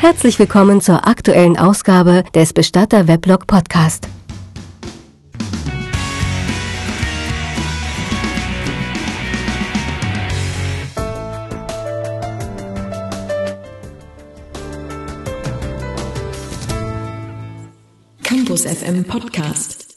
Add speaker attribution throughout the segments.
Speaker 1: Herzlich willkommen zur aktuellen Ausgabe des Bestatter Weblog Podcast.
Speaker 2: Campus FM Podcast.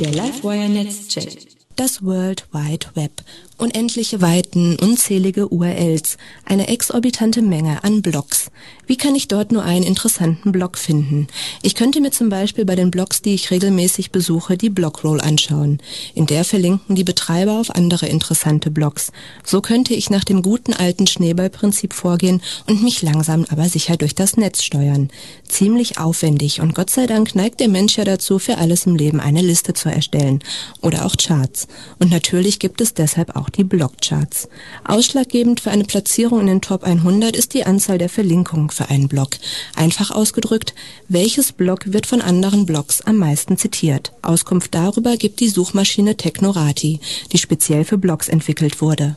Speaker 2: Der Livewire Netzchat.
Speaker 3: Das World Wide Web unendliche Weiten, unzählige URLs, eine exorbitante Menge an Blogs. Wie kann ich dort nur einen interessanten Blog finden? Ich könnte mir zum Beispiel bei den Blogs, die ich regelmäßig besuche, die Blogroll anschauen. In der verlinken die Betreiber auf andere interessante Blogs. So könnte ich nach dem guten alten Schneeballprinzip vorgehen und mich langsam aber sicher durch das Netz steuern. Ziemlich aufwendig und Gott sei Dank neigt der Mensch ja dazu, für alles im Leben eine Liste zu erstellen. Oder auch Charts. Und natürlich gibt es deshalb auch auch die Blogcharts. Ausschlaggebend für eine Platzierung in den Top 100 ist die Anzahl der Verlinkungen für einen Blog. Einfach ausgedrückt, welches Blog wird von anderen Blogs am meisten zitiert? Auskunft darüber gibt die Suchmaschine Technorati, die speziell für Blogs entwickelt wurde.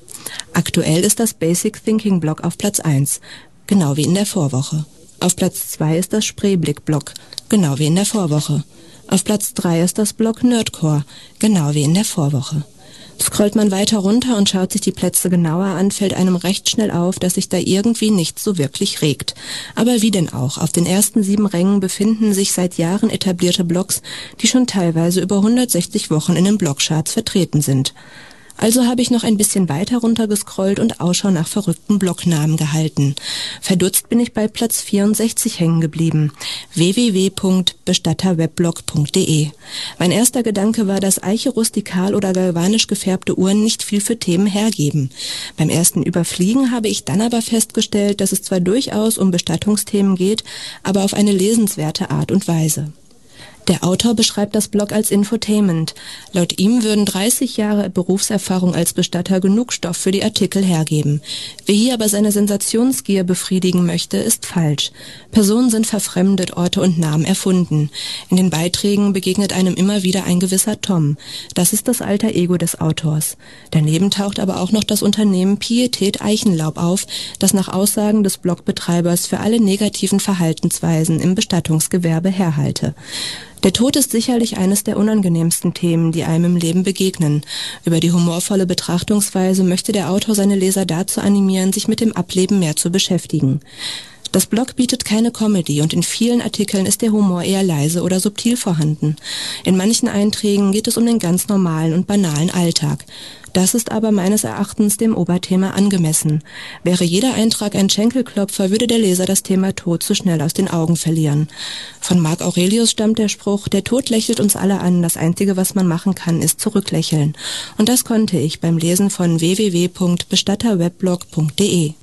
Speaker 3: Aktuell ist das Basic Thinking Blog auf Platz 1, genau wie in der Vorwoche. Auf Platz 2 ist das Spreeblick Blog, genau wie in der Vorwoche. Auf Platz 3 ist das Blog Nerdcore, genau wie in der Vorwoche. Scrollt man weiter runter und schaut sich die Plätze genauer an, fällt einem recht schnell auf, dass sich da irgendwie nichts so wirklich regt. Aber wie denn auch, auf den ersten sieben Rängen befinden sich seit Jahren etablierte Blogs, die schon teilweise über 160 Wochen in den Blogcharts vertreten sind. Also habe ich noch ein bisschen weiter runtergescrollt und Ausschau nach verrückten Blognamen gehalten. Verdutzt bin ich bei Platz 64 hängen geblieben. www.bestatterweblog.de Mein erster Gedanke war, dass Eiche rustikal oder galvanisch gefärbte Uhren nicht viel für Themen hergeben. Beim ersten Überfliegen habe ich dann aber festgestellt, dass es zwar durchaus um Bestattungsthemen geht, aber auf eine lesenswerte Art und Weise. Der Autor beschreibt das Blog als Infotainment. Laut ihm würden 30 Jahre Berufserfahrung als Bestatter genug Stoff für die Artikel hergeben. Wer hier aber seine Sensationsgier befriedigen möchte, ist falsch. Personen sind verfremdet, Orte und Namen erfunden. In den Beiträgen begegnet einem immer wieder ein gewisser Tom. Das ist das alter Ego des Autors. Daneben taucht aber auch noch das Unternehmen Pietät Eichenlaub auf, das nach Aussagen des Blogbetreibers für alle negativen Verhaltensweisen im Bestattungsgewerbe herhalte. Der Tod ist sicherlich eines der unangenehmsten Themen, die einem im Leben begegnen. Über die humorvolle Betrachtungsweise möchte der Autor seine Leser dazu animieren, sich mit dem Ableben mehr zu beschäftigen. Das Blog bietet keine Comedy und in vielen Artikeln ist der Humor eher leise oder subtil vorhanden. In manchen Einträgen geht es um den ganz normalen und banalen Alltag. Das ist aber meines Erachtens dem Oberthema angemessen. Wäre jeder Eintrag ein Schenkelklopfer, würde der Leser das Thema Tod zu schnell aus den Augen verlieren. Von Marc Aurelius stammt der Spruch, der Tod lächelt uns alle an, das Einzige, was man machen kann, ist zurücklächeln. Und das konnte ich beim Lesen von www.bestatterweblog.de.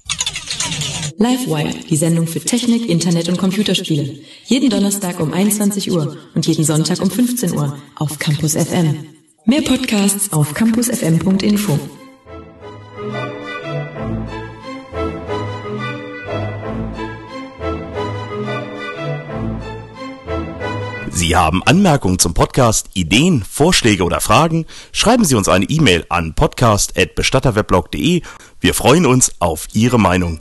Speaker 2: Livewire, die Sendung für Technik, Internet und Computerspiele. Jeden Donnerstag um 21 Uhr und jeden Sonntag um 15 Uhr auf Campus FM. Mehr Podcasts auf campusfm.info.
Speaker 4: Sie haben Anmerkungen zum Podcast, Ideen, Vorschläge oder Fragen? Schreiben Sie uns eine E-Mail an podcast.bestatterweblog.de. Wir freuen uns auf Ihre Meinung.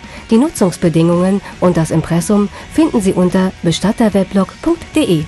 Speaker 1: Die Nutzungsbedingungen und das Impressum finden Sie unter bestatterweblog.de.